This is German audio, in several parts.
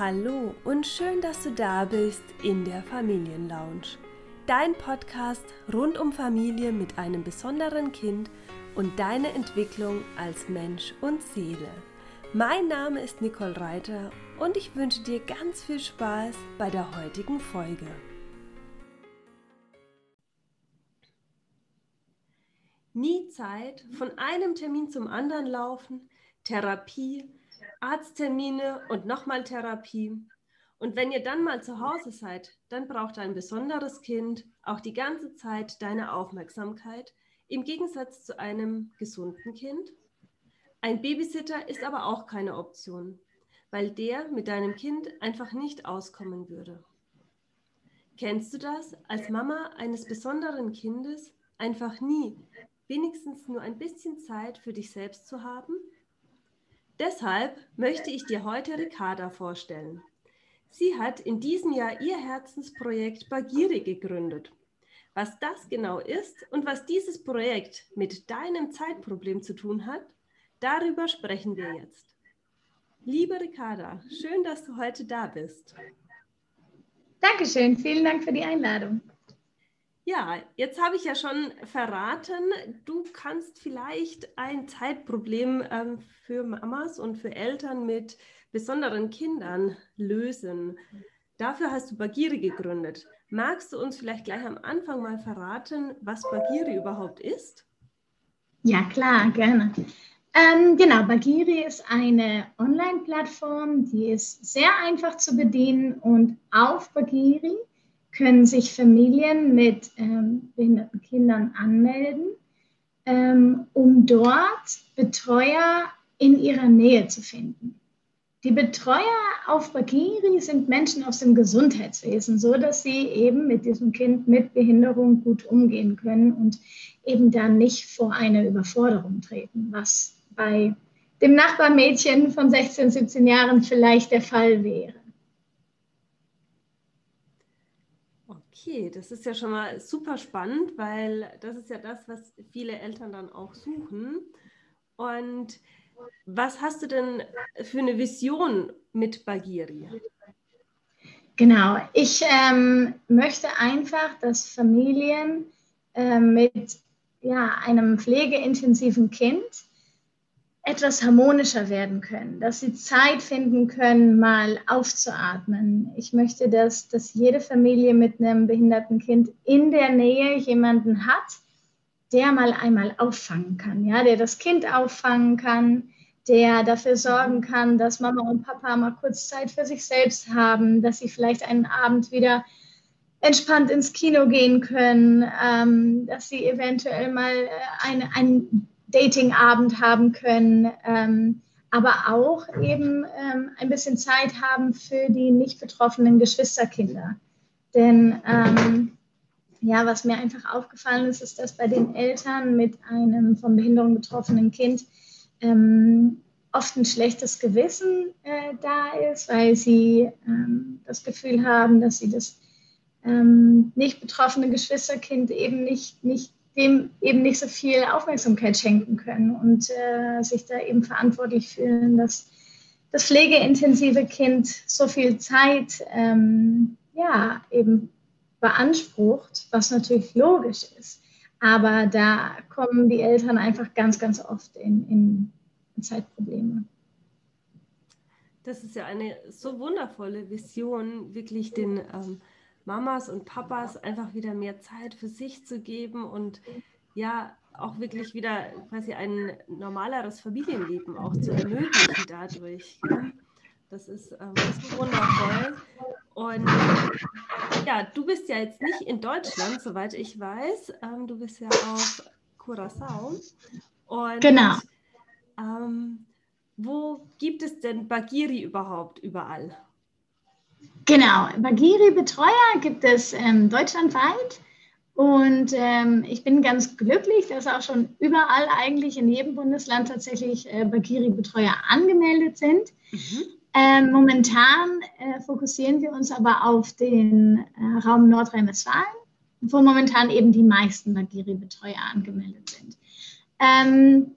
Hallo und schön, dass du da bist in der Familienlounge. Dein Podcast rund um Familie mit einem besonderen Kind und deine Entwicklung als Mensch und Seele. Mein Name ist Nicole Reiter und ich wünsche dir ganz viel Spaß bei der heutigen Folge. Nie Zeit, von einem Termin zum anderen laufen, Therapie, Arzttermine und nochmal Therapie. Und wenn ihr dann mal zu Hause seid, dann braucht ein besonderes Kind auch die ganze Zeit deine Aufmerksamkeit, im Gegensatz zu einem gesunden Kind. Ein Babysitter ist aber auch keine Option, weil der mit deinem Kind einfach nicht auskommen würde. Kennst du das, als Mama eines besonderen Kindes einfach nie, wenigstens nur ein bisschen Zeit für dich selbst zu haben? Deshalb möchte ich dir heute Ricarda vorstellen. Sie hat in diesem Jahr ihr Herzensprojekt Bagiri gegründet. Was das genau ist und was dieses Projekt mit deinem Zeitproblem zu tun hat, darüber sprechen wir jetzt. Liebe Ricarda, schön, dass du heute da bist. Dankeschön, vielen Dank für die Einladung. Ja, jetzt habe ich ja schon verraten, du kannst vielleicht ein Zeitproblem ähm, für Mamas und für Eltern mit besonderen Kindern lösen. Dafür hast du Bagiri gegründet. Magst du uns vielleicht gleich am Anfang mal verraten, was Bagiri überhaupt ist? Ja, klar, gerne. Ähm, genau, Bagiri ist eine Online-Plattform, die ist sehr einfach zu bedienen und auf Bagiri können sich Familien mit ähm, behinderten Kindern anmelden, ähm, um dort Betreuer in ihrer Nähe zu finden. Die Betreuer auf Bagiri sind Menschen aus dem Gesundheitswesen, so dass sie eben mit diesem Kind mit Behinderung gut umgehen können und eben dann nicht vor eine Überforderung treten, was bei dem Nachbarmädchen von 16, 17 Jahren vielleicht der Fall wäre. Okay, das ist ja schon mal super spannend, weil das ist ja das, was viele Eltern dann auch suchen. Und was hast du denn für eine Vision mit Bagiri? Genau, ich ähm, möchte einfach, dass Familien äh, mit ja, einem pflegeintensiven Kind etwas harmonischer werden können, dass sie Zeit finden können, mal aufzuatmen. Ich möchte, dass, dass jede Familie mit einem behinderten Kind in der Nähe jemanden hat, der mal einmal auffangen kann, ja, der das Kind auffangen kann, der dafür sorgen kann, dass Mama und Papa mal kurz Zeit für sich selbst haben, dass sie vielleicht einen Abend wieder entspannt ins Kino gehen können, ähm, dass sie eventuell mal äh, eine, einen Datingabend haben können, ähm, aber auch eben ähm, ein bisschen Zeit haben für die nicht betroffenen Geschwisterkinder. Denn ähm, ja, was mir einfach aufgefallen ist, ist, dass bei den Eltern mit einem von Behinderung betroffenen Kind ähm, oft ein schlechtes Gewissen äh, da ist, weil sie ähm, das Gefühl haben, dass sie das ähm, nicht betroffene Geschwisterkind eben nicht, nicht dem eben nicht so viel Aufmerksamkeit schenken können und äh, sich da eben verantwortlich fühlen, dass das pflegeintensive Kind so viel Zeit ähm, ja, eben beansprucht, was natürlich logisch ist. Aber da kommen die Eltern einfach ganz, ganz oft in, in, Zeitprobleme. Das ist ja eine so wundervolle Vision, wirklich den ähm, Mamas und Papas einfach wieder mehr Zeit für sich zu geben und ja, auch wirklich wieder quasi ein normaleres Familienleben auch zu ermöglichen dadurch. Ja. Das ist ähm, wundervoll. Und ja, du bist ja jetzt nicht in Deutschland, soweit ich weiß. Ähm, du bist ja auf Curacao. Und, genau. Ähm, wo gibt es denn Bagiri überhaupt überall? Genau, Bagiri-Betreuer gibt es ähm, deutschlandweit. Und ähm, ich bin ganz glücklich, dass auch schon überall eigentlich in jedem Bundesland tatsächlich äh, Bagiri-Betreuer angemeldet sind. Mhm. Ähm, momentan äh, fokussieren wir uns aber auf den äh, Raum Nordrhein-Westfalen, wo momentan eben die meisten Bagiri-Betreuer angemeldet sind. Ähm,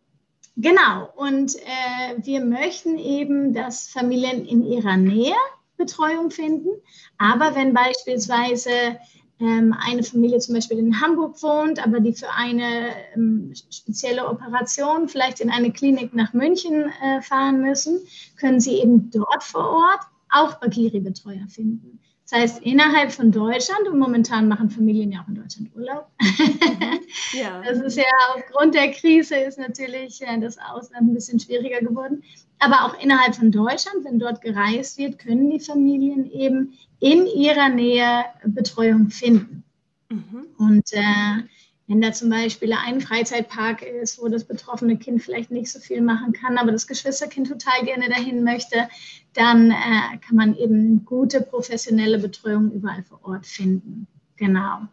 genau, und äh, wir möchten eben, dass Familien in ihrer Nähe Betreuung finden. Aber wenn beispielsweise ähm, eine Familie zum Beispiel in Hamburg wohnt, aber die für eine ähm, spezielle Operation vielleicht in eine Klinik nach München äh, fahren müssen, können sie eben dort vor Ort auch Bagiri-Betreuer finden. Das heißt, innerhalb von Deutschland, und momentan machen Familien ja auch in Deutschland Urlaub. Mhm. Ja. Das ist ja aufgrund der Krise ist natürlich äh, das Ausland ein bisschen schwieriger geworden. Aber auch innerhalb von Deutschland, wenn dort gereist wird, können die Familien eben in ihrer Nähe Betreuung finden. Mhm. Und äh, wenn da zum Beispiel ein Freizeitpark ist, wo das betroffene Kind vielleicht nicht so viel machen kann, aber das Geschwisterkind total gerne dahin möchte, dann äh, kann man eben gute professionelle Betreuung überall vor Ort finden. Genau.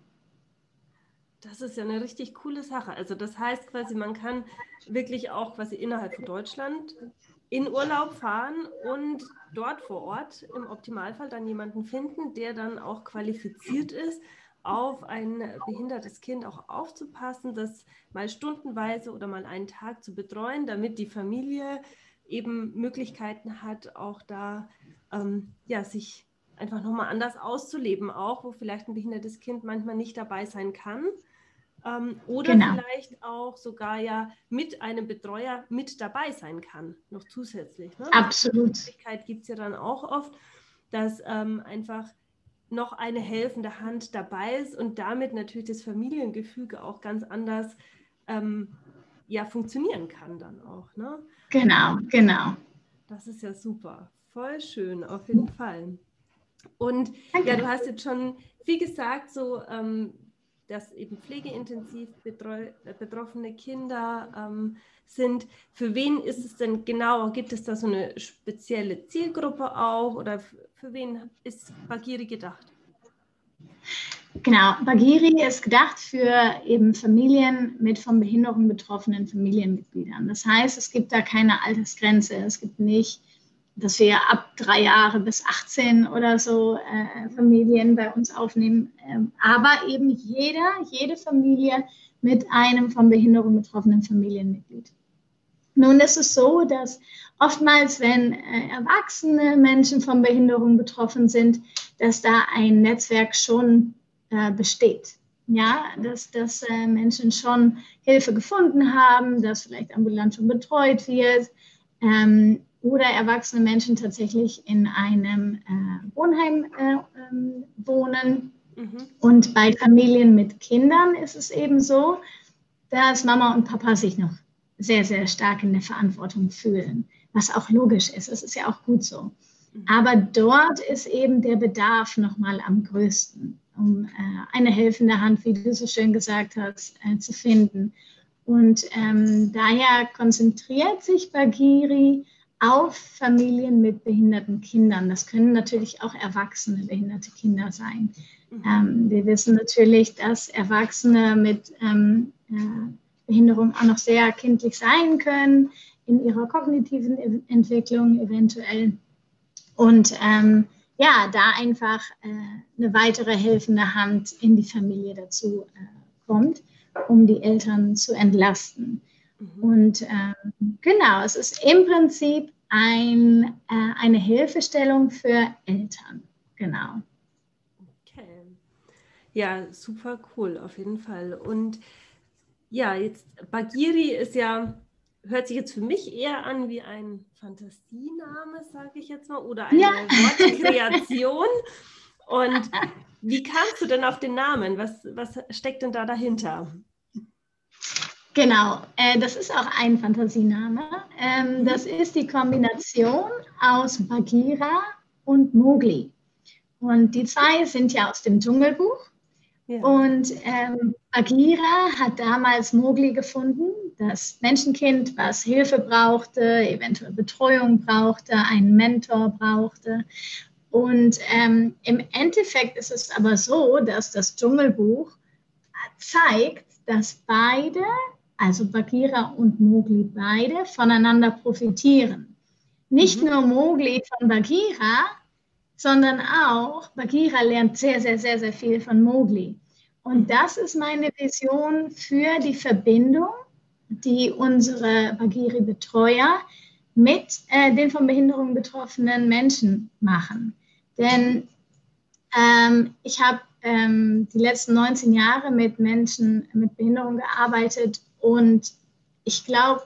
Das ist ja eine richtig coole Sache. Also das heißt quasi, man kann wirklich auch quasi innerhalb von Deutschland in Urlaub fahren und dort vor Ort im Optimalfall dann jemanden finden, der dann auch qualifiziert ist, auf ein behindertes Kind auch aufzupassen, das mal stundenweise oder mal einen Tag zu betreuen, damit die Familie eben Möglichkeiten hat, auch da ähm, ja, sich einfach nochmal anders auszuleben, auch wo vielleicht ein behindertes Kind manchmal nicht dabei sein kann. Ähm, oder genau. vielleicht auch sogar ja mit einem Betreuer mit dabei sein kann, noch zusätzlich. Ne? Absolut. Die Möglichkeit gibt es ja dann auch oft, dass ähm, einfach noch eine helfende Hand dabei ist und damit natürlich das Familiengefüge auch ganz anders ähm, ja, funktionieren kann dann auch. Ne? Genau, genau. Das ist ja super. Voll schön, auf jeden Fall. Und Danke. ja, du hast jetzt schon viel gesagt, so ähm, dass eben pflegeintensiv äh, betroffene Kinder ähm, sind. Für wen ist es denn genau? Gibt es da so eine spezielle Zielgruppe auch oder für wen ist Bagiri gedacht? Genau, Bagiri ist gedacht für eben Familien mit von Behinderung betroffenen Familienmitgliedern. Das heißt, es gibt da keine Altersgrenze. Es gibt nicht dass wir ab drei Jahre bis 18 oder so äh, Familien bei uns aufnehmen. Ähm, aber eben jeder, jede Familie mit einem von Behinderung betroffenen Familienmitglied. Nun ist es so, dass oftmals, wenn äh, erwachsene Menschen von Behinderung betroffen sind, dass da ein Netzwerk schon äh, besteht. Ja, dass, dass äh, Menschen schon Hilfe gefunden haben, dass vielleicht ambulant schon betreut wird. Ähm, oder erwachsene Menschen tatsächlich in einem äh, Wohnheim äh, ähm, wohnen. Mhm. Und bei Familien mit Kindern ist es eben so, dass Mama und Papa sich noch sehr, sehr stark in der Verantwortung fühlen, was auch logisch ist. Das ist ja auch gut so. Mhm. Aber dort ist eben der Bedarf nochmal am größten, um äh, eine helfende Hand, wie du so schön gesagt hast, äh, zu finden. Und ähm, daher konzentriert sich Bagiri auf Familien mit behinderten Kindern. Das können natürlich auch erwachsene behinderte Kinder sein. Mhm. Ähm, wir wissen natürlich, dass Erwachsene mit ähm, äh, Behinderung auch noch sehr kindlich sein können in ihrer kognitiven Entwicklung eventuell. Und ähm, ja, da einfach äh, eine weitere helfende Hand in die Familie dazu äh, kommt, um die Eltern zu entlasten. Mhm. Und ähm, genau, es ist im Prinzip ein, äh, eine Hilfestellung für Eltern. Genau. Okay. Ja, super cool, auf jeden Fall. Und ja, jetzt Bagiri ist ja, hört sich jetzt für mich eher an wie ein Fantasiename, sage ich jetzt mal, oder eine ja. Wortkreation. Und wie kamst du denn auf den Namen? Was, was steckt denn da dahinter? Genau, äh, das ist auch ein Fantasiename. Ähm, das ist die Kombination aus Bagheera und Mowgli. Und die zwei sind ja aus dem Dschungelbuch. Ja. Und ähm, Bagheera hat damals Mowgli gefunden, das Menschenkind, was Hilfe brauchte, eventuell Betreuung brauchte, einen Mentor brauchte. Und ähm, im Endeffekt ist es aber so, dass das Dschungelbuch zeigt, dass beide also Bagheera und Mowgli beide, voneinander profitieren. Nicht mhm. nur Mowgli von Bagheera, sondern auch Bagheera lernt sehr, sehr, sehr, sehr viel von Mowgli. Und das ist meine Vision für die Verbindung, die unsere Bagheera-Betreuer mit äh, den von Behinderungen betroffenen Menschen machen. Denn ähm, ich habe ähm, die letzten 19 Jahre mit Menschen mit Behinderung gearbeitet und ich glaube,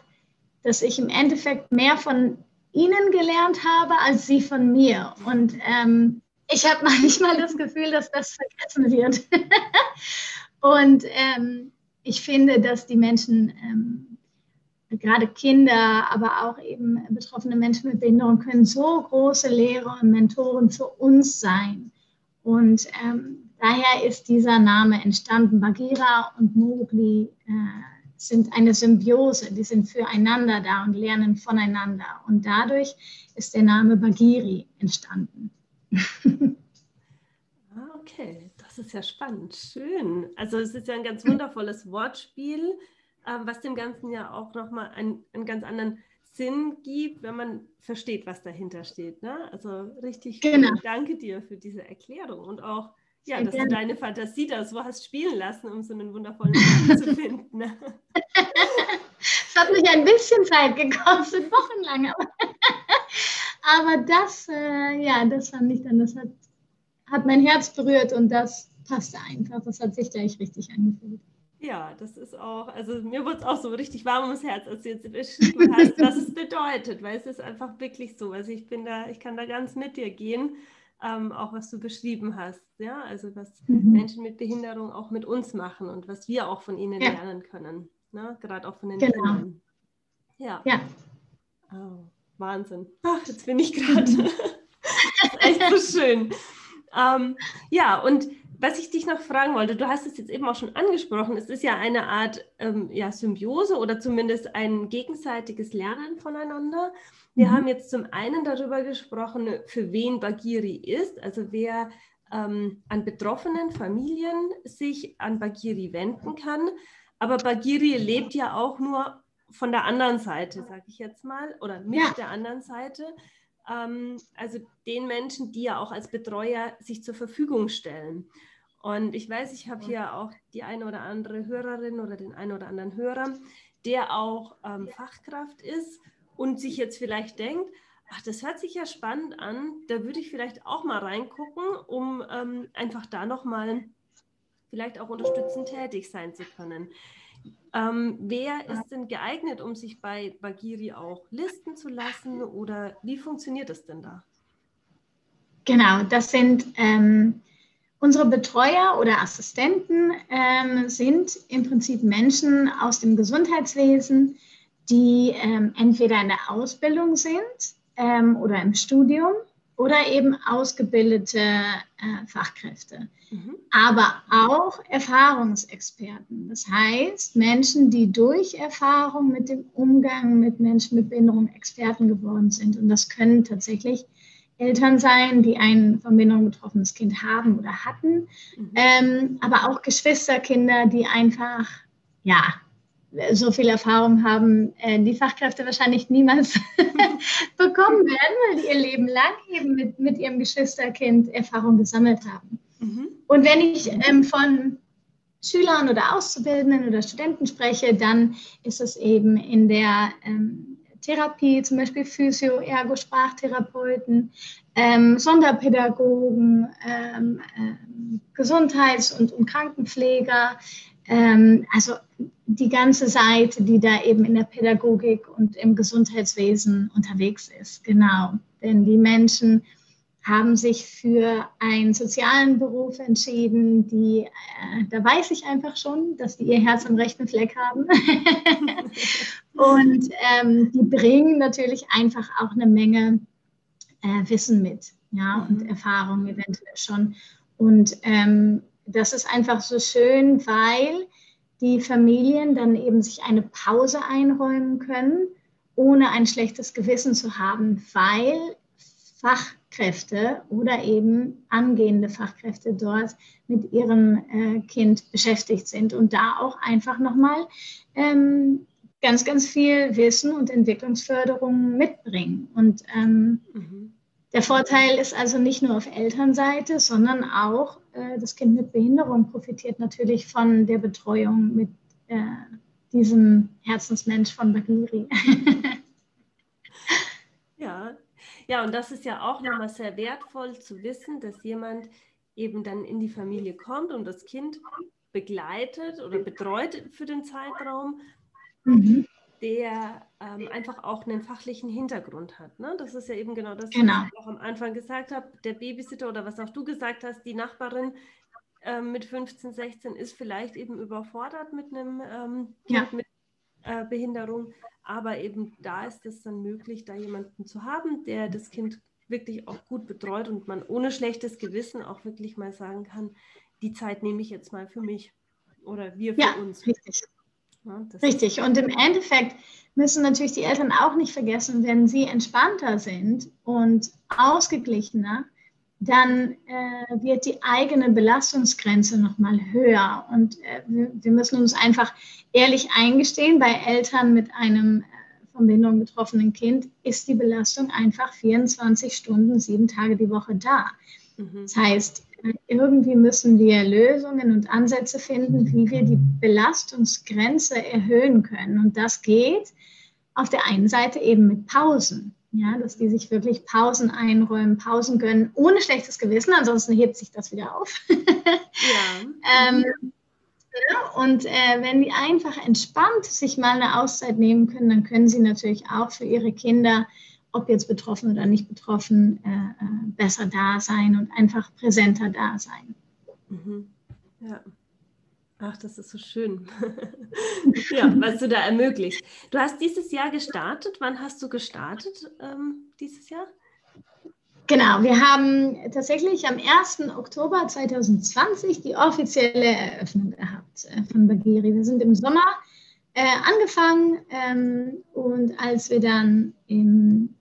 dass ich im Endeffekt mehr von ihnen gelernt habe als sie von mir. Und ähm, ich habe manchmal das Gefühl, dass das vergessen wird. und ähm, ich finde, dass die Menschen, ähm, gerade Kinder, aber auch eben betroffene Menschen mit Behinderung, können so große Lehrer und Mentoren für uns sein. Und ähm, daher ist dieser Name entstanden. Bagheera und Mowgli äh, sind eine Symbiose, die sind füreinander da und lernen voneinander. Und dadurch ist der Name Bagiri entstanden. ah, okay, das ist ja spannend. Schön. Also es ist ja ein ganz wundervolles Wortspiel, äh, was dem Ganzen ja auch nochmal einen, einen ganz anderen Sinn gibt, wenn man versteht, was dahinter steht. Ne? Also richtig genau. Cool. danke dir für diese Erklärung und auch, ja, Sehr dass gerne. du deine Fantasie da so hast spielen lassen, um so einen wundervollen Namen zu finden. Ne? Es hat mich ein bisschen Zeit gekostet, wochenlang. Aber, aber das, äh, ja, das fand ich dann, das hat, hat mein Herz berührt und das passte einfach. Das hat sich gleich richtig angefühlt. Ja, das ist auch, also mir wurde es auch so richtig warm ums Herz, als du jetzt beschrieben hast, was es bedeutet, weil es ist einfach wirklich so. Also ich bin da, ich kann da ganz mit dir gehen, ähm, auch was du beschrieben hast, ja, also was mhm. Menschen mit Behinderung auch mit uns machen und was wir auch von ihnen ja. lernen können, ne? gerade auch von den genau. Kindern. Ja. ja. Oh, Wahnsinn. Ach, jetzt bin ich gerade. echt so schön. Ähm, ja, und was ich dich noch fragen wollte, du hast es jetzt eben auch schon angesprochen, es ist ja eine Art ähm, ja, Symbiose oder zumindest ein gegenseitiges Lernen voneinander. Wir mhm. haben jetzt zum einen darüber gesprochen, für wen Bagiri ist, also wer ähm, an betroffenen Familien sich an Bagiri wenden kann. Aber Bagiri lebt ja auch nur von der anderen Seite, sage ich jetzt mal, oder mit ja. der anderen Seite. Ähm, also den Menschen, die ja auch als Betreuer sich zur Verfügung stellen. Und ich weiß, ich habe hier auch die eine oder andere Hörerin oder den einen oder anderen Hörer, der auch ähm, Fachkraft ist und sich jetzt vielleicht denkt, ach, das hört sich ja spannend an, da würde ich vielleicht auch mal reingucken, um ähm, einfach da nochmal vielleicht auch unterstützend tätig sein zu können. Ähm, wer ist denn geeignet, um sich bei Bagiri auch listen zu lassen? Oder wie funktioniert das denn da? Genau, das sind ähm, unsere Betreuer oder Assistenten ähm, sind im Prinzip Menschen aus dem Gesundheitswesen, die ähm, entweder in der Ausbildung sind ähm, oder im Studium oder eben ausgebildete äh, Fachkräfte, mhm. aber auch Erfahrungsexperten. Das heißt, Menschen, die durch Erfahrung mit dem Umgang mit Menschen mit Behinderung Experten geworden sind. Und das können tatsächlich Eltern sein, die ein von Behinderung betroffenes Kind haben oder hatten, mhm. ähm, aber auch Geschwisterkinder, die einfach, ja, so viel Erfahrung haben, äh, die Fachkräfte wahrscheinlich niemals bekommen werden, weil die ihr Leben lang eben mit, mit ihrem Geschwisterkind Erfahrung gesammelt haben. Mhm. Und wenn ich ähm, von Schülern oder Auszubildenden oder Studenten spreche, dann ist es eben in der ähm, Therapie, zum Beispiel Physio, Ergo, Sprachtherapeuten, ähm, Sonderpädagogen, ähm, ähm, Gesundheits- und, und Krankenpfleger, ähm, also die ganze Seite, die da eben in der Pädagogik und im Gesundheitswesen unterwegs ist. Genau. Denn die Menschen haben sich für einen sozialen Beruf entschieden, die, äh, da weiß ich einfach schon, dass die ihr Herz am rechten Fleck haben. und ähm, die bringen natürlich einfach auch eine Menge äh, Wissen mit, ja, und mhm. Erfahrung eventuell schon. Und ähm, das ist einfach so schön, weil die Familien dann eben sich eine Pause einräumen können, ohne ein schlechtes Gewissen zu haben, weil Fachkräfte oder eben angehende Fachkräfte dort mit ihrem äh, Kind beschäftigt sind und da auch einfach nochmal ähm, ganz, ganz viel Wissen und Entwicklungsförderung mitbringen. Und ähm, mhm. der Vorteil ist also nicht nur auf Elternseite, sondern auch äh, das Kind mit Behinderung profitiert natürlich von der Betreuung mit äh, diesem Herzensmensch von Bagiri. ja, Ja, und das ist ja auch nochmal sehr wertvoll zu wissen, dass jemand eben dann in die Familie kommt und das Kind begleitet oder betreut für den Zeitraum, mhm. Der ähm, einfach auch einen fachlichen Hintergrund hat. Ne? Das ist ja eben genau das, genau. was ich auch am Anfang gesagt habe. Der Babysitter oder was auch du gesagt hast, die Nachbarin ähm, mit 15, 16 ist vielleicht eben überfordert mit einem ähm, Kind ja. mit äh, Behinderung. Aber eben da ist es dann möglich, da jemanden zu haben, der das Kind wirklich auch gut betreut und man ohne schlechtes Gewissen auch wirklich mal sagen kann, die Zeit nehme ich jetzt mal für mich oder wir für ja, uns. Richtig. Ja, richtig. Und im Endeffekt müssen natürlich die Eltern auch nicht vergessen, wenn sie entspannter sind und ausgeglichener, dann äh, wird die eigene Belastungsgrenze nochmal höher. Und äh, wir, wir, müssen uns einfach ehrlich eingestehen, bei Eltern mit einem äh, von Behinderung betroffenen Kind ist die Belastung einfach 24 Stunden, sieben Tage die Woche da. Mhm. Das heißt, irgendwie müssen wir Lösungen und Ansätze finden, wie wir die Belastungsgrenze erhöhen können. Und das geht auf der einen Seite eben mit Pausen. Ja, dass die sich wirklich Pausen einräumen, Pausen gönnen, ohne schlechtes Gewissen, ansonsten hebt sich das wieder auf. ja. ähm, und äh, wenn die einfach entspannt sich mal eine Auszeit nehmen können, dann können sie natürlich auch für ihre Kinder, ob jetzt betroffen oder nicht betroffen, äh, äh besser da sein und einfach präsenter da sein. Mhm. Ja. Ach, das ist so schön. ja, was du da ermöglicht. Du hast dieses Jahr gestartet. Wann hast du gestartet ähm, dieses Jahr? Genau, wir haben tatsächlich am 1. Oktober 2020 die offizielle Eröffnung gehabt äh, von Bagiri. Wir sind im Sommer äh, angefangen ähm, und als wir dann im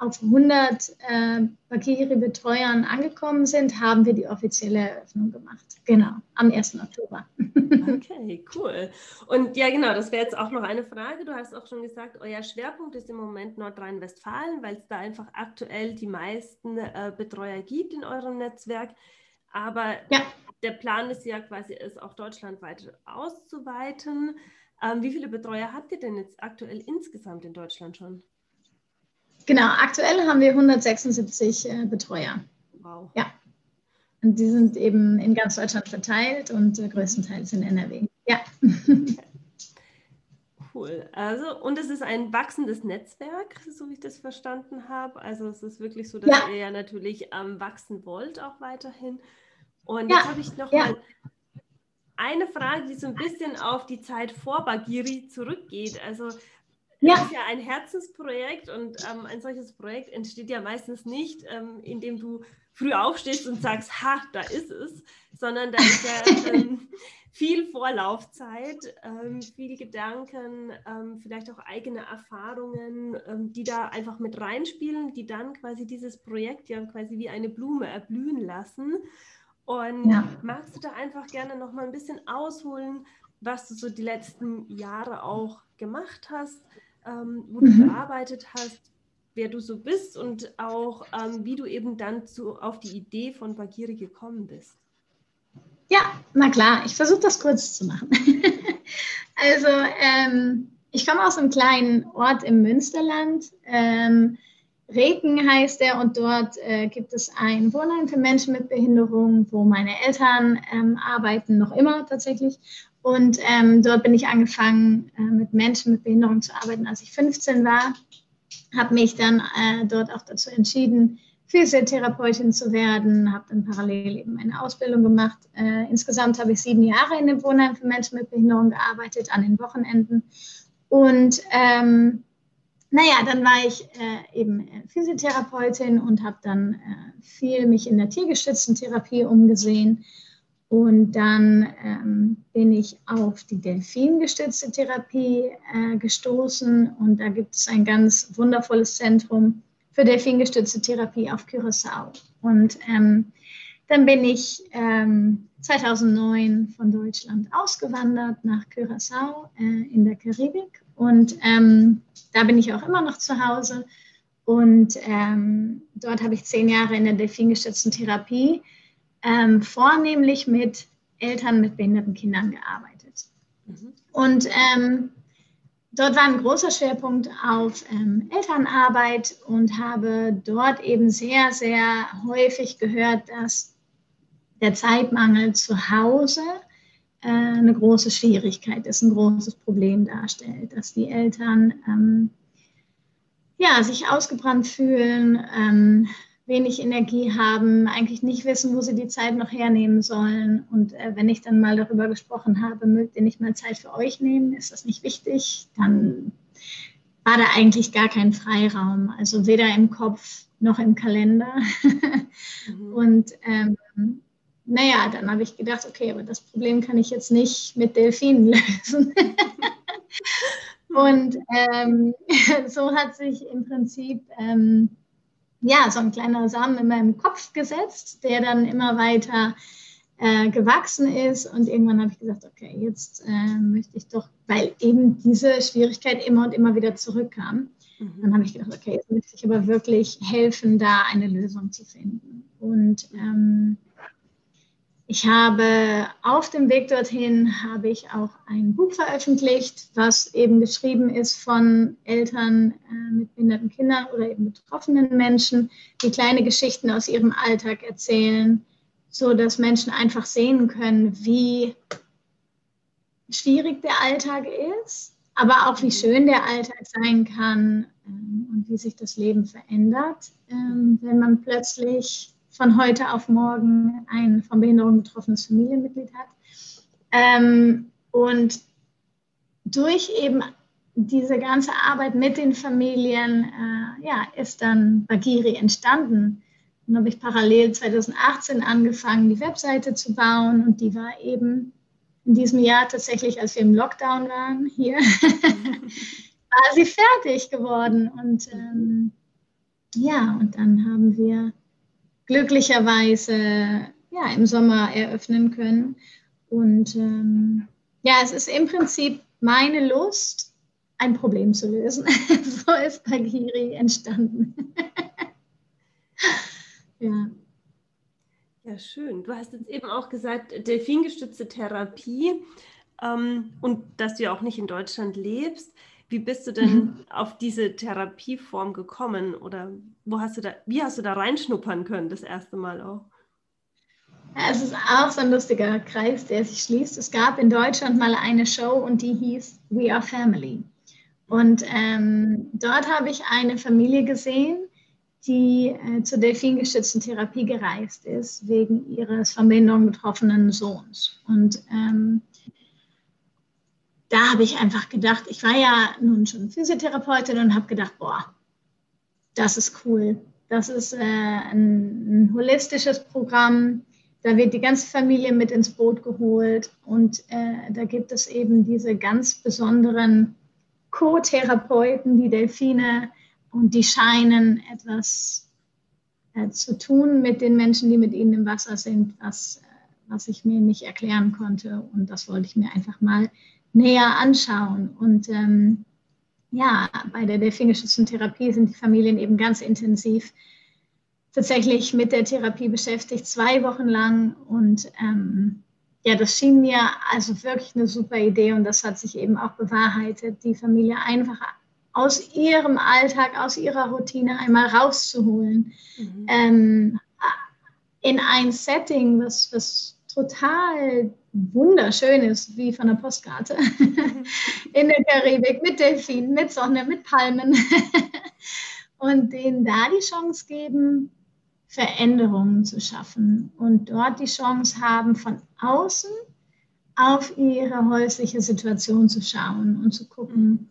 auf 100 äh, Bakiri-Betreuern angekommen sind, haben wir die offizielle Eröffnung gemacht. Genau, am 1. Oktober. okay, cool. Und ja, genau, das wäre jetzt auch noch eine Frage. Du hast auch schon gesagt, euer Schwerpunkt ist im Moment Nordrhein-Westfalen, weil es da einfach aktuell die meisten äh, Betreuer gibt in eurem Netzwerk. Aber ja. der Plan ist ja quasi, es auch deutschlandweit auszuweiten. Ähm, wie viele Betreuer habt ihr denn jetzt aktuell insgesamt in Deutschland schon? Genau, aktuell haben wir 176 äh, Betreuer. Wow. Ja. Und die sind eben in ganz Deutschland verteilt und äh, größtenteils in NRW. Ja. Cool. Also, und es ist ein wachsendes Netzwerk, so wie ich das verstanden habe. Also es ist wirklich so, dass ja. ihr ja natürlich ähm, wachsen wollt, auch weiterhin. Und ja. jetzt habe ich noch ja. mal eine Frage, die so ein bisschen auf die Zeit vor Bagiri zurückgeht. Also ja. Das ist ja ein Herzensprojekt und ähm, ein solches Projekt entsteht ja meistens nicht, ähm, indem du früh aufstehst und sagst, ha, da ist es, sondern da ist ja ähm, viel Vorlaufzeit, ähm, viel Gedanken, ähm, vielleicht auch eigene Erfahrungen, ähm, die da einfach mit reinspielen, die dann quasi dieses Projekt ja quasi wie eine Blume erblühen lassen. Und ja. magst du da einfach gerne noch mal ein bisschen ausholen, was du so die letzten Jahre auch gemacht hast? Ähm, wo mhm. du gearbeitet hast, wer du so bist und auch ähm, wie du eben dann zu, auf die Idee von Bagiri gekommen bist. Ja, na klar, ich versuche das kurz zu machen. also, ähm, ich komme aus einem kleinen Ort im Münsterland. Ähm, Reken heißt er und dort äh, gibt es ein Wohnheim für Menschen mit Behinderung, wo meine Eltern ähm, arbeiten, noch immer tatsächlich. Und ähm, dort bin ich angefangen, äh, mit Menschen mit Behinderung zu arbeiten, als ich 15 war. Habe mich dann äh, dort auch dazu entschieden, Physiotherapeutin zu werden, habe dann parallel eben eine Ausbildung gemacht. Äh, insgesamt habe ich sieben Jahre in dem Wohnheim für Menschen mit Behinderung gearbeitet, an den Wochenenden. Und ähm, naja, dann war ich äh, eben Physiotherapeutin und habe dann äh, viel mich in der tiergestützten Therapie umgesehen und dann ähm, bin ich auf die delfingestützte Therapie äh, gestoßen und da gibt es ein ganz wundervolles Zentrum für delfingestützte Therapie auf Curaçao. Und ähm, dann bin ich ähm, 2009 von Deutschland ausgewandert nach Curaçao äh, in der Karibik und ähm, da bin ich auch immer noch zu Hause. Und ähm, dort habe ich zehn Jahre in der delfingestützten Therapie ähm, vornehmlich mit Eltern mit behinderten Kindern gearbeitet. Mhm. Und ähm, dort war ein großer Schwerpunkt auf ähm, Elternarbeit und habe dort eben sehr, sehr häufig gehört, dass der Zeitmangel zu Hause äh, eine große Schwierigkeit ist, ein großes Problem darstellt, dass die Eltern ähm, ja, sich ausgebrannt fühlen, ähm, wenig Energie haben, eigentlich nicht wissen, wo sie die Zeit noch hernehmen sollen. Und äh, wenn ich dann mal darüber gesprochen habe, mögt ihr nicht mal Zeit für euch nehmen, ist das nicht wichtig, dann war da eigentlich gar kein Freiraum, also weder im Kopf noch im Kalender. mhm. Und ähm, naja, dann habe ich gedacht, okay, aber das Problem kann ich jetzt nicht mit Delfinen lösen. Und ähm, so hat sich im Prinzip ähm, ja, so ein kleiner Samen in meinem Kopf gesetzt, der dann immer weiter äh, gewachsen ist. Und irgendwann habe ich gesagt, okay, jetzt äh, möchte ich doch, weil eben diese Schwierigkeit immer und immer wieder zurückkam. Mhm. Dann habe ich gedacht, okay, jetzt möchte ich aber wirklich helfen, da eine Lösung zu finden. Und ähm, ich habe auf dem Weg dorthin habe ich auch ein Buch veröffentlicht, was eben geschrieben ist von Eltern äh, mit behinderten Kindern oder eben betroffenen Menschen, die kleine Geschichten aus ihrem Alltag erzählen, so dass Menschen einfach sehen können, wie schwierig der Alltag ist, aber auch wie schön der Alltag sein kann ähm, und wie sich das Leben verändert, ähm, wenn man plötzlich von heute auf morgen ein von Behinderung betroffenes Familienmitglied hat. Ähm, und durch eben diese ganze Arbeit mit den Familien, äh, ja, ist dann Bagiri entstanden. Dann habe ich parallel 2018 angefangen, die Webseite zu bauen und die war eben in diesem Jahr tatsächlich, als wir im Lockdown waren hier, war sie fertig geworden. Und ähm, ja, und dann haben wir glücklicherweise ja, im Sommer eröffnen können. Und ähm, ja, es ist im Prinzip meine Lust, ein Problem zu lösen. so ist Pagiri entstanden. ja. Ja, schön. Du hast jetzt eben auch gesagt, delfingestützte Therapie ähm, und dass du ja auch nicht in Deutschland lebst. Wie bist du denn mhm. auf diese Therapieform gekommen oder wo hast du da, wie hast du da reinschnuppern können, das erste Mal auch? Ja, es ist auch so ein lustiger Kreis, der sich schließt. Es gab in Deutschland mal eine Show und die hieß We Are Family. Und ähm, dort habe ich eine Familie gesehen, die äh, zur delfingestützten Therapie gereist ist, wegen ihres von Behinderung betroffenen Sohns. Und ähm, da habe ich einfach gedacht, ich war ja nun schon Physiotherapeutin und habe gedacht, boah, das ist cool. Das ist äh, ein, ein, holistisches Programm. Da wird die ganze Familie mit ins Boot geholt und äh, da gibt es eben diese ganz besonderen Co-Therapeuten, die Delfine, und die scheinen etwas äh, zu tun mit den Menschen, die mit ihnen im Wasser sind, was, äh, was ich mir nicht erklären konnte. Und das wollte ich mir einfach mal näher anschauen. Und ähm, ja, bei der delfingeschützten Therapie sind die Familien eben ganz intensiv tatsächlich mit der Therapie beschäftigt, zwei Wochen lang. Und ähm, ja, das schien mir also wirklich eine super Idee und das hat sich eben auch bewahrheitet, die Familie einfach aus ihrem Alltag, aus ihrer Routine einmal rauszuholen mhm. ähm, in ein Setting, was, was total wunderschön ist, wie von der Postkarte. In der Karibik mit Delfinen, mit Sonne, mit Palmen. und denen da die Chance geben, Veränderungen zu schaffen und dort die Chance haben, von außen auf ihre häusliche Situation zu schauen und zu gucken,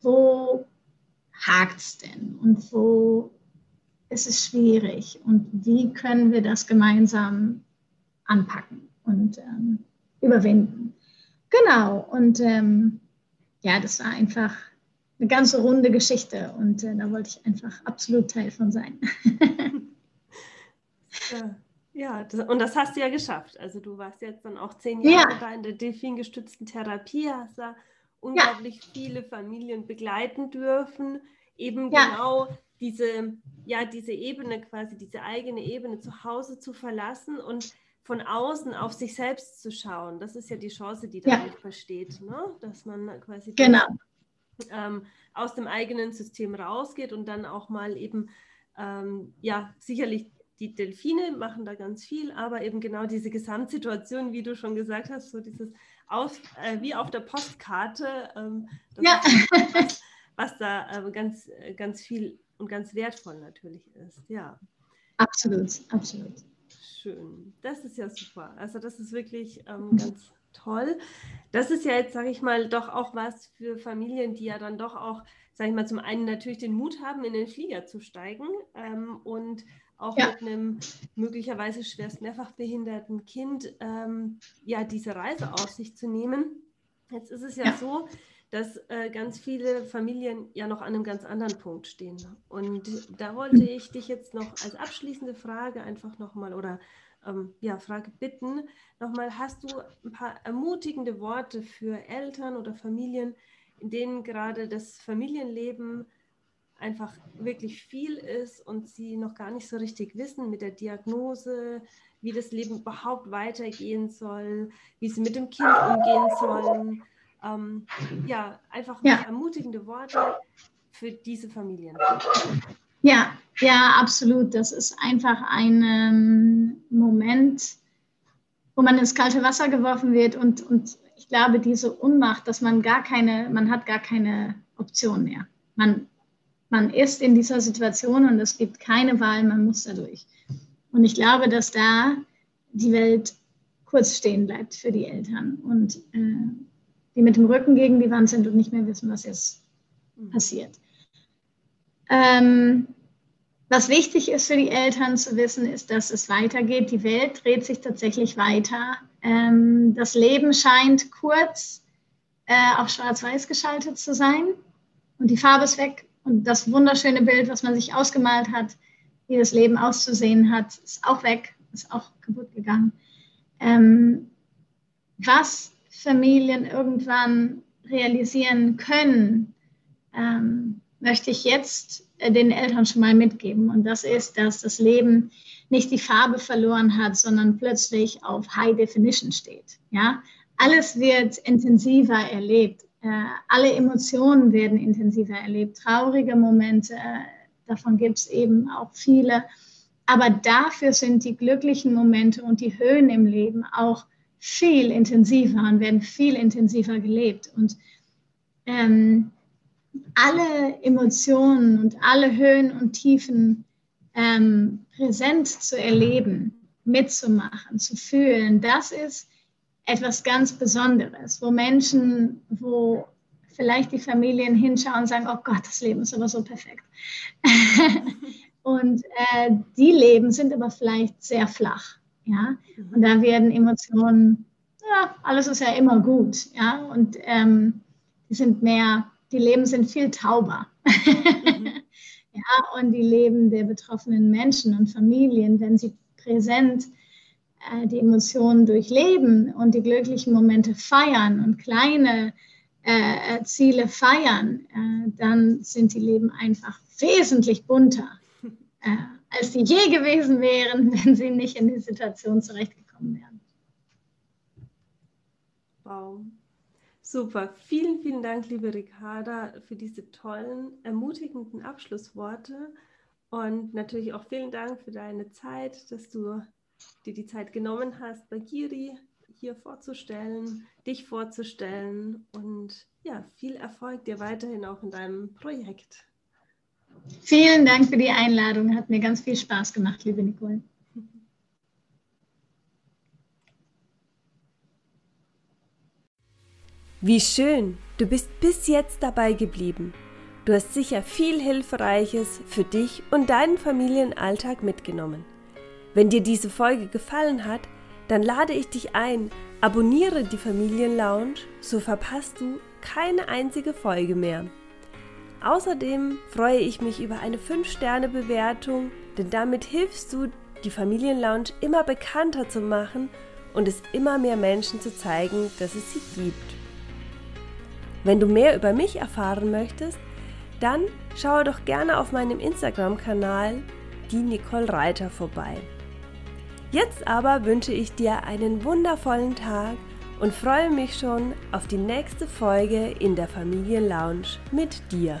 wo hakt es denn und wo ist es schwierig und wie können wir das gemeinsam anpacken und ähm, überwinden. Genau, und ähm, ja, das war einfach eine ganze runde Geschichte und äh, da wollte ich einfach absolut Teil von sein. ja, ja das, und das hast du ja geschafft. Also du warst jetzt dann auch zehn Jahre ja. da in der delfingestützten Therapie, hast da unglaublich ja. viele Familien begleiten dürfen, eben ja. genau diese, ja, diese Ebene quasi, diese eigene Ebene zu Hause zu verlassen und von außen auf sich selbst zu schauen. Das ist ja die Chance, die da ja. versteht, ne? dass man quasi genau. ähm, aus dem eigenen System rausgeht und dann auch mal eben, ähm, ja, sicherlich die Delfine machen da ganz viel, aber eben genau diese Gesamtsituation, wie du schon gesagt hast, so dieses aus, äh, wie auf der Postkarte, ähm, ja. was, was, da äh, ganz, ganz viel und ganz wertvoll natürlich ist. Ja. Absolut, absolut. Schön. Das ist ja super. Also das ist wirklich ähm, ganz toll. Das ist ja jetzt, sage ich mal, doch auch was für Familien, die ja dann doch auch, sage ich mal, zum einen natürlich den Mut haben, in den Flieger zu steigen ähm, und auch ja. mit einem möglicherweise schwerst mehrfach behinderten Kind ähm, ja diese Reise auf sich zu nehmen. Jetzt ist es ja, ja. so, dass äh, ganz viele Familien ja noch an einem ganz anderen Punkt stehen. Und da wollte ich dich jetzt noch als abschließende Frage einfach nochmal oder ähm, ja, Frage bitten, nochmal, hast du ein paar ermutigende Worte für Eltern oder Familien, in denen gerade das Familienleben einfach wirklich viel ist und sie noch gar nicht so richtig wissen mit der Diagnose, wie das Leben überhaupt weitergehen soll, wie sie mit dem Kind umgehen sollen. Ähm, ja, einfach ja. ermutigende Worte für diese Familien. Ja, ja, absolut. Das ist einfach ein ähm, Moment, wo man ins kalte Wasser geworfen wird und, und ich glaube, diese Unmacht, dass man gar keine, man hat gar keine Option mehr. Man man ist in dieser Situation und es gibt keine Wahl, man muss dadurch. Und ich glaube, dass da die Welt kurz stehen bleibt für die Eltern und äh, die mit dem Rücken gegen die Wand sind und nicht mehr wissen, was jetzt mhm. passiert. Ähm, was wichtig ist für die Eltern zu wissen, ist, dass es weitergeht. Die Welt dreht sich tatsächlich weiter. Ähm, das Leben scheint kurz äh, auf Schwarz-Weiß geschaltet zu sein und die Farbe ist weg und das wunderschöne Bild, was man sich ausgemalt hat, wie das Leben auszusehen hat, ist auch weg, ist auch kaputt gegangen. Ähm, was Familien irgendwann realisieren können, ähm, möchte ich jetzt äh, den Eltern schon mal mitgeben. Und das ist, dass das Leben nicht die Farbe verloren hat, sondern plötzlich auf High Definition steht. Ja? Alles wird intensiver erlebt. Äh, alle Emotionen werden intensiver erlebt, traurige Momente, äh, davon gibt es eben auch viele. Aber dafür sind die glücklichen Momente und die Höhen im Leben auch viel intensiver und werden viel intensiver gelebt. Und ähm, alle Emotionen und alle Höhen und Tiefen ähm, präsent zu erleben, mitzumachen, zu fühlen, das ist etwas ganz Besonderes, wo Menschen, wo vielleicht die Familien hinschauen und sagen, oh Gott, das Leben ist aber so perfekt. und äh, die Leben sind aber vielleicht sehr flach. Ja? Und da werden Emotionen, ja, alles ist ja immer gut. Ja? Und ähm, die sind mehr, die Leben sind viel tauber. Mhm. ja, und die Leben der betroffenen Menschen und Familien, wenn sie präsent äh, die Emotionen durchleben und die glücklichen Momente feiern und kleine äh, Ziele feiern, äh, dann sind die Leben einfach wesentlich bunter, äh, als die je gewesen wären, wenn sie nicht in die Situation zurechtgekommen wären. Wow. Super. Vielen, vielen Dank, liebe Ricarda, für diese tollen, ermutigenden Abschlussworte. Und natürlich auch vielen Dank für deine Zeit, dass du dir die Zeit genommen hast, bei Giri hier vorzustellen, dich vorzustellen und ja, viel Erfolg dir weiterhin auch in deinem Projekt. Vielen Dank für die Einladung. Hat mir ganz viel Spaß gemacht, liebe Nicole. Wie schön, du bist bis jetzt dabei geblieben. Du hast sicher viel Hilfreiches für dich und deinen Familienalltag mitgenommen. Wenn dir diese Folge gefallen hat, dann lade ich dich ein, abonniere die Familienlounge, so verpasst du keine einzige Folge mehr. Außerdem freue ich mich über eine 5-Sterne-Bewertung, denn damit hilfst du, die Familienlounge immer bekannter zu machen und es immer mehr Menschen zu zeigen, dass es sie gibt. Wenn du mehr über mich erfahren möchtest, dann schaue doch gerne auf meinem Instagram-Kanal die Nicole Reiter vorbei. Jetzt aber wünsche ich dir einen wundervollen Tag und freue mich schon auf die nächste Folge in der Familienlounge mit dir.